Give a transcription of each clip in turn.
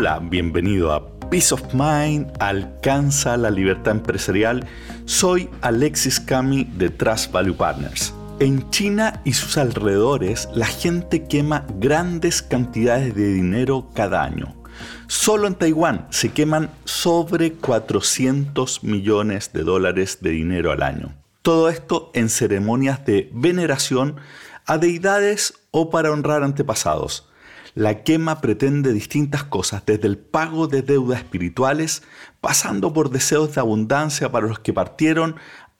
Hola, bienvenido a Peace of Mind, alcanza la libertad empresarial. Soy Alexis Cami de Trust Value Partners. En China y sus alrededores, la gente quema grandes cantidades de dinero cada año. Solo en Taiwán se queman sobre 400 millones de dólares de dinero al año. Todo esto en ceremonias de veneración a deidades o para honrar antepasados. La quema pretende distintas cosas, desde el pago de deudas espirituales, pasando por deseos de abundancia para los que partieron,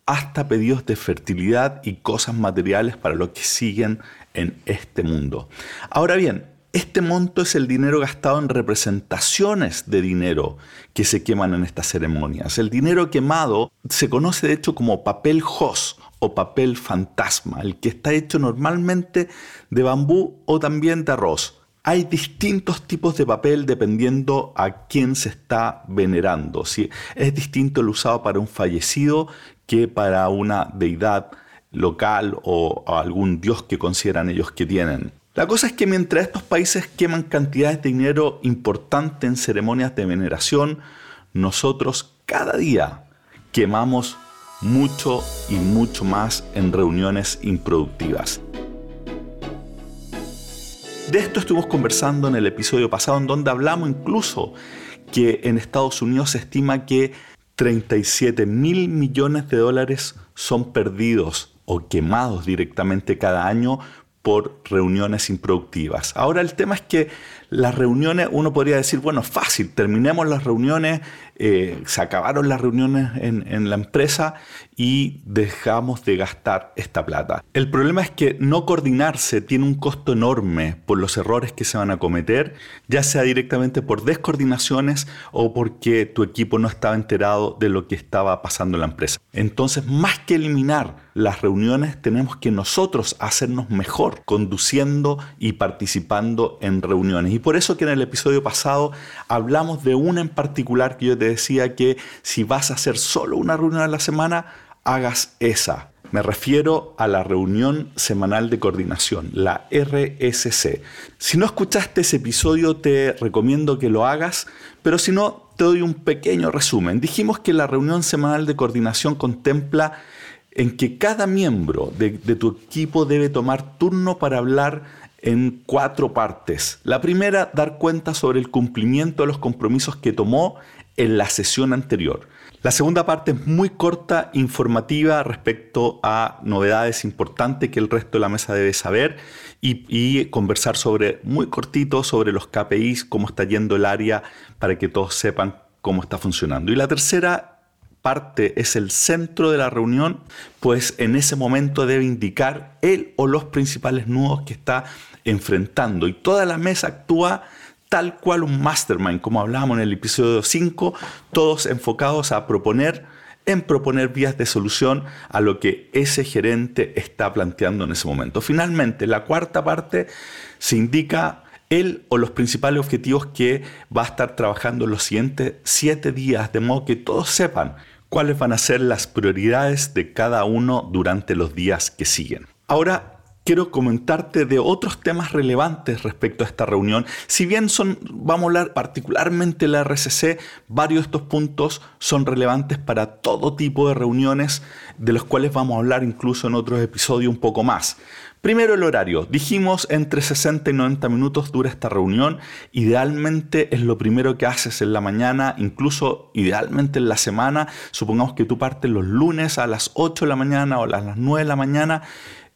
hasta pedidos de fertilidad y cosas materiales para los que siguen en este mundo. Ahora bien, este monto es el dinero gastado en representaciones de dinero que se queman en estas ceremonias. El dinero quemado se conoce de hecho como papel jos o papel fantasma, el que está hecho normalmente de bambú o también de arroz. Hay distintos tipos de papel dependiendo a quién se está venerando. Es distinto el usado para un fallecido que para una deidad local o algún dios que consideran ellos que tienen. La cosa es que mientras estos países queman cantidades de dinero importantes en ceremonias de veneración, nosotros cada día quemamos mucho y mucho más en reuniones improductivas. De esto estuvimos conversando en el episodio pasado, en donde hablamos incluso que en Estados Unidos se estima que 37 mil millones de dólares son perdidos o quemados directamente cada año por reuniones improductivas. Ahora el tema es que las reuniones, uno podría decir, bueno, fácil, terminemos las reuniones, eh, se acabaron las reuniones en, en, la empresa y dejamos de gastar esta plata. El problema es que no coordinarse tiene un costo enorme por los errores que se van a cometer, ya sea directamente por descoordinaciones o porque tu equipo no estaba enterado de lo que estaba pasando en la empresa. Entonces, más que eliminar las reuniones, tenemos que nosotros hacernos mejor conduciendo y participando en reuniones. Y por eso que en el episodio pasado hablamos de una en particular que yo te decía que si vas a hacer solo una reunión a la semana, hagas esa. Me refiero a la reunión semanal de coordinación, la RSC. Si no escuchaste ese episodio, te recomiendo que lo hagas, pero si no, te doy un pequeño resumen. Dijimos que la reunión semanal de coordinación contempla en que cada miembro de, de tu equipo debe tomar turno para hablar en cuatro partes. La primera, dar cuenta sobre el cumplimiento de los compromisos que tomó en la sesión anterior. La segunda parte es muy corta, informativa respecto a novedades importantes que el resto de la mesa debe saber y, conversar sobre, muy cortito, sobre los KPIs, cómo está yendo el área para que todos sepan cómo está funcionando. Y la tercera es el centro de la reunión, pues en ese momento debe indicar él o los principales nudos que está enfrentando y toda la mesa actúa tal cual un mastermind, como hablábamos en el episodio 5, todos enfocados a proponer, en proponer vías de solución a lo que ese gerente está planteando en ese momento. Finalmente, la cuarta parte se indica él o los principales objetivos que va a estar trabajando en los siguientes siete días, de modo que todos sepan cuáles van a ser las prioridades de cada uno durante los días que siguen. Ahora, quiero comentarte de otros temas relevantes respecto a esta reunión. Si bien son, vamos a hablar particularmente la RCC, varios de estos puntos son relevantes para todo tipo de reuniones, de los cuales vamos a hablar incluso en otros episodios un poco más. Primero el horario. Dijimos entre 60 y 90 minutos dura esta reunión. Idealmente es lo primero que haces en la mañana, incluso idealmente en la semana. Supongamos que tú partes los lunes a las 8 de la mañana o a las 9 de la mañana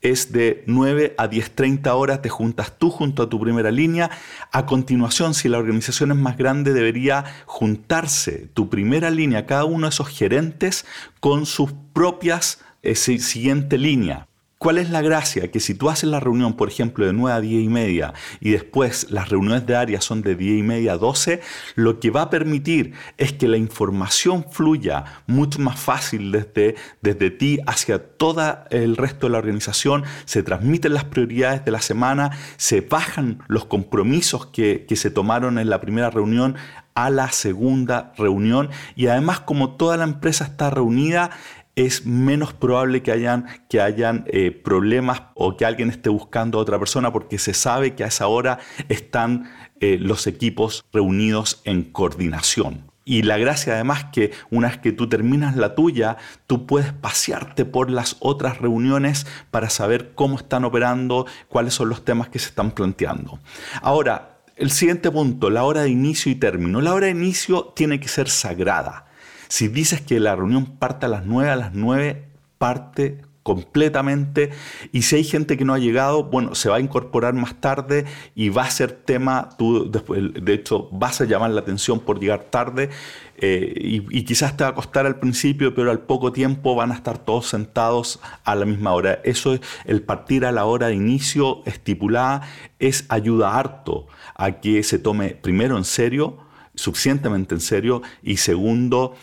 es de 9 a 10.30 horas, te juntas tú junto a tu primera línea. A continuación, si la organización es más grande, debería juntarse tu primera línea, cada uno de esos gerentes, con sus propias eh, siguiente línea. ¿Cuál es la gracia? Que si tú haces la reunión, por ejemplo, de 9 a 10 y media y después las reuniones de área son de 10 y media a 12, lo que va a permitir es que la información fluya mucho más fácil desde, desde ti hacia todo el resto de la organización, se transmiten las prioridades de la semana, se bajan los compromisos que, que se tomaron en la primera reunión a la segunda reunión y además como toda la empresa está reunida, es menos probable que hayan, que hayan eh, problemas o que alguien esté buscando a otra persona porque se sabe que a esa hora están eh, los equipos reunidos en coordinación. Y la gracia además que una vez que tú terminas la tuya, tú puedes pasearte por las otras reuniones para saber cómo están operando, cuáles son los temas que se están planteando. Ahora, el siguiente punto, la hora de inicio y término. La hora de inicio tiene que ser sagrada. Si dices que la reunión parte a las 9, a las 9 parte completamente. Y si hay gente que no ha llegado, bueno, se va a incorporar más tarde y va a ser tema, tú después, de hecho vas a llamar la atención por llegar tarde eh, y, y, quizás te va a costar al principio, pero al poco tiempo van a estar todos sentados a la misma hora. Eso es el partir a la hora de inicio estipulada, es ayuda harto a que se tome primero en serio, suficientemente en serio, y segundo,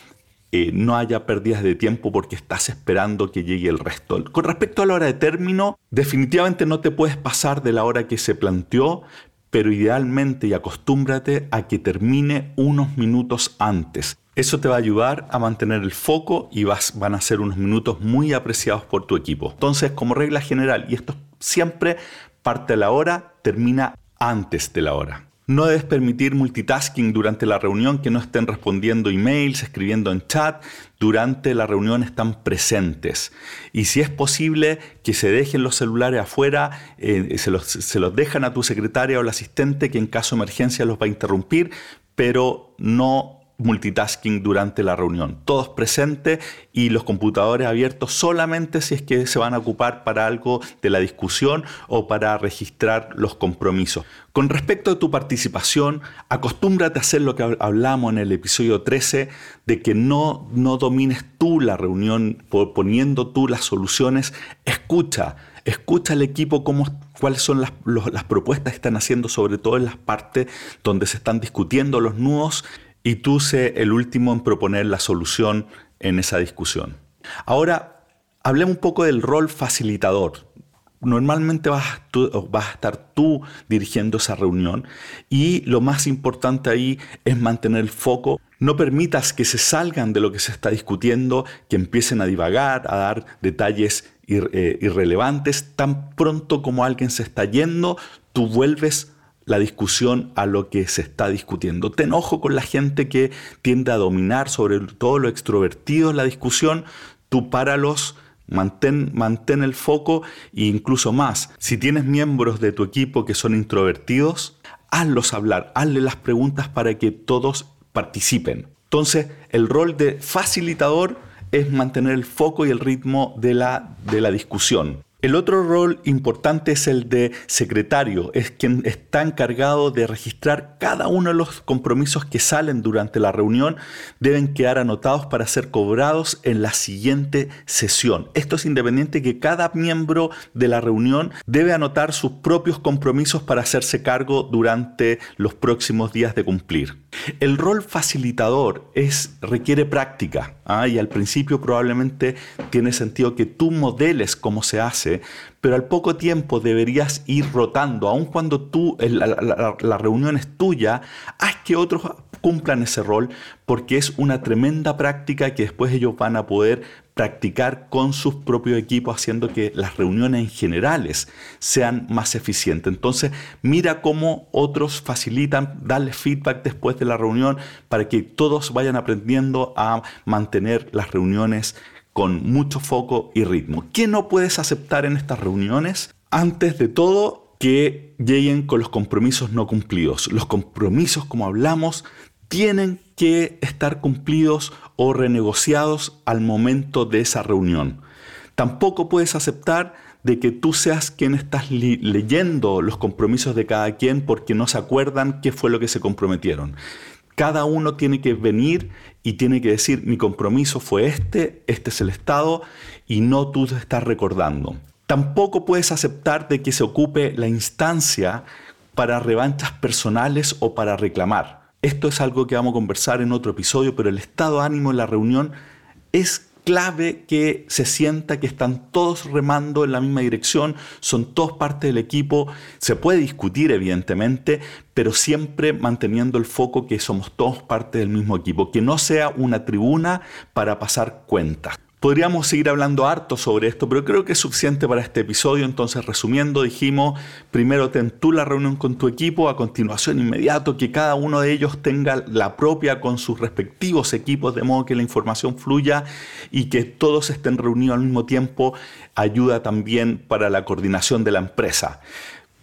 eh, no haya pérdidas de tiempo porque estás esperando que llegue el resto. Con respecto a la hora de término, definitivamente no te puedes pasar de la hora que se planteó, pero idealmente y acostúmbrate a que termine unos minutos antes. Eso te va a ayudar a mantener el foco y vas, van a ser unos minutos muy apreciados por tu equipo. Entonces, como regla general, y esto siempre parte de la hora, termina antes de la hora. No debes permitir multitasking durante la reunión, que no estén respondiendo emails, escribiendo en chat. Durante la reunión están presentes. Y si es posible que se dejen los celulares afuera, eh, se, los, dejan a tu secretaria o el asistente que en caso de emergencia los va a interrumpir, pero no multitasking durante la reunión. Todos presentes y los computadores abiertos solamente si es que se van a ocupar para algo de la discusión o para registrar los compromisos. Con respecto a tu participación, acostúmbrate a hacer lo que hablamos en el episodio 13, de que no, no domines tú la reunión poniendo tú las soluciones. Escucha, escucha al equipo cómo, cuáles son las, las propuestas que están haciendo, sobre todo en las partes donde se están discutiendo los nudos y tú sé el último en proponer la solución en esa discusión. Ahora, hablemos un poco del rol facilitador. Normalmente vas, vas, a estar tú dirigiendo esa reunión y lo más importante ahí es mantener el foco. No permitas que se salgan de lo que se está discutiendo, que empiecen a divagar, a dar detalles eh, irrelevantes. Tan pronto como alguien se está yendo, tú vuelves la discusión a lo que se está discutiendo. Ten ojo con la gente que tiende a dominar sobre todo lo extrovertido la discusión. Tú páralos, mantén, mantén el foco e incluso más. Si tienes miembros de tu equipo que son introvertidos, hazlos hablar, hazle las preguntas para que todos participen. Entonces, el rol de facilitador es mantener el foco y el ritmo de la, de la discusión. El otro rol importante es el de secretario, es quien está encargado de registrar cada uno de los compromisos que salen durante la reunión, deben quedar anotados para ser cobrados en la siguiente sesión. Esto es independiente que cada miembro de la reunión debe anotar sus propios compromisos para hacerse cargo durante los próximos días de cumplir. El rol facilitador es, requiere práctica ¿ah? y al principio probablemente tiene sentido que tú modeles cómo se hace, pero al poco tiempo deberías ir rotando, aun cuando tú, la, la reunión es tuya, haz que otros cumplan ese rol porque es una tremenda práctica que después ellos van a poder practicar con sus propios equipos haciendo que las reuniones en generales sean más eficientes. Entonces, mira cómo otros facilitan, darle feedback después de la reunión para que todos vayan aprendiendo a mantener las reuniones con mucho foco y ritmo. ¿Qué no puedes aceptar en estas reuniones? Antes de todo, que lleguen con los compromisos no cumplidos. Los compromisos, como hablamos, tienen que estar cumplidos o renegociados al momento de esa reunión. Tampoco puedes aceptar de que tú seas quien estás leyendo los compromisos de cada quien porque no se acuerdan qué fue lo que se comprometieron. Cada uno tiene que venir y tiene que decir, mi compromiso fue este, este es el estado, y no tú te estás recordando. Tampoco puedes aceptar de que se ocupe la instancia para revanchas personales o para reclamar. Esto es algo que vamos a conversar en otro episodio, pero el estado de ánimo en la reunión es clave que se sienta que están todos remando en la misma dirección, son todos parte del equipo, se puede discutir evidentemente, pero siempre manteniendo el foco que somos todos parte del mismo equipo, que no sea una tribuna para pasar cuentas. Podríamos seguir hablando harto sobre esto, pero creo que es suficiente para este episodio. Entonces, resumiendo, dijimos, primero ten tú la reunión con tu equipo, a continuación inmediato que cada uno de ellos tenga la propia con sus respectivos equipos, de modo que la información fluya y que todos estén reunidos al mismo tiempo, ayuda también para la coordinación de la empresa.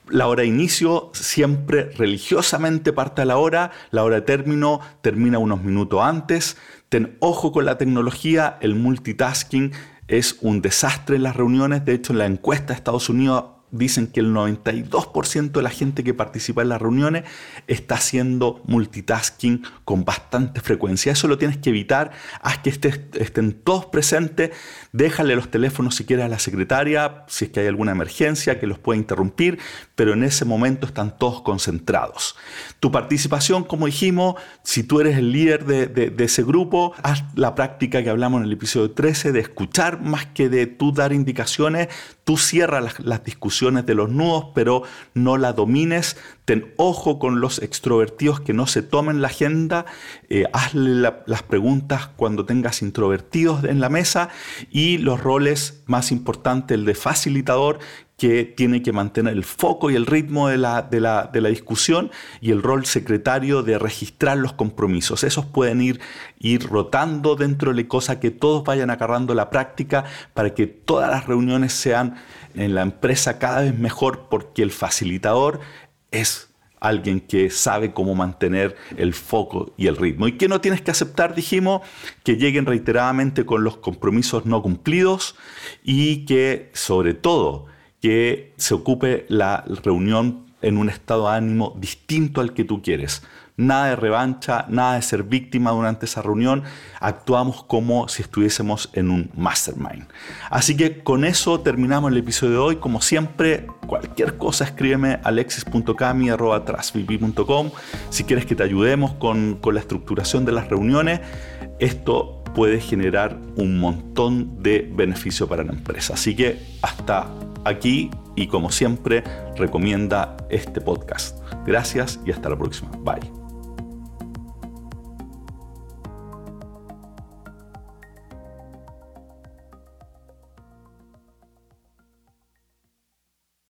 La hora de inicio siempre religiosamente parte a la hora, la hora de término termina unos minutos antes. Ten ojo con la tecnología, el multitasking es un desastre en las reuniones. De hecho, en la encuesta de Estados Unidos dicen que el 92% de la gente que participa en las reuniones está haciendo multitasking con bastante frecuencia. Eso lo tienes que evitar, haz que estén todos presentes, déjale los teléfonos si quieres a la secretaria, si es que hay alguna emergencia que los pueda interrumpir, pero en ese momento están todos concentrados. Tu participación, como dijimos, si tú eres el líder de, ese grupo, haz la práctica que hablamos en el episodio 13 de escuchar más que de tú dar indicaciones, tú cierras las discusiones de los nudos, pero no la domines. Ten ojo con los extrovertidos que no se tomen la agenda. Eh, hazle las preguntas cuando tengas introvertidos en la mesa y los roles más importantes, el de facilitador, que tiene que mantener el foco y el ritmo de la, de la, de la discusión y el rol secretario de registrar los compromisos. Esos pueden ir, ir rotando dentro de la cosa que todos vayan agarrando la práctica para que todas las reuniones sean en la empresa cada vez mejor porque el facilitador es alguien que sabe cómo mantener el foco y el ritmo. ¿Y que no tienes que aceptar? Dijimos que lleguen reiteradamente con los compromisos no cumplidos y que sobre todo que se ocupe la reunión en un estado de ánimo distinto al que tú quieres. Nada de revancha, nada de ser víctima durante esa reunión. Actuamos como si estuviésemos en un mastermind. Así que con eso terminamos el episodio de hoy. Como siempre, cualquier cosa escríbeme alexis.cami.com si quieres que te ayudemos con, la estructuración de las reuniones. Esto puede generar un montón de beneficio para la empresa. Así que hasta aquí y como siempre recomienda este podcast. Gracias y hasta la próxima. Bye.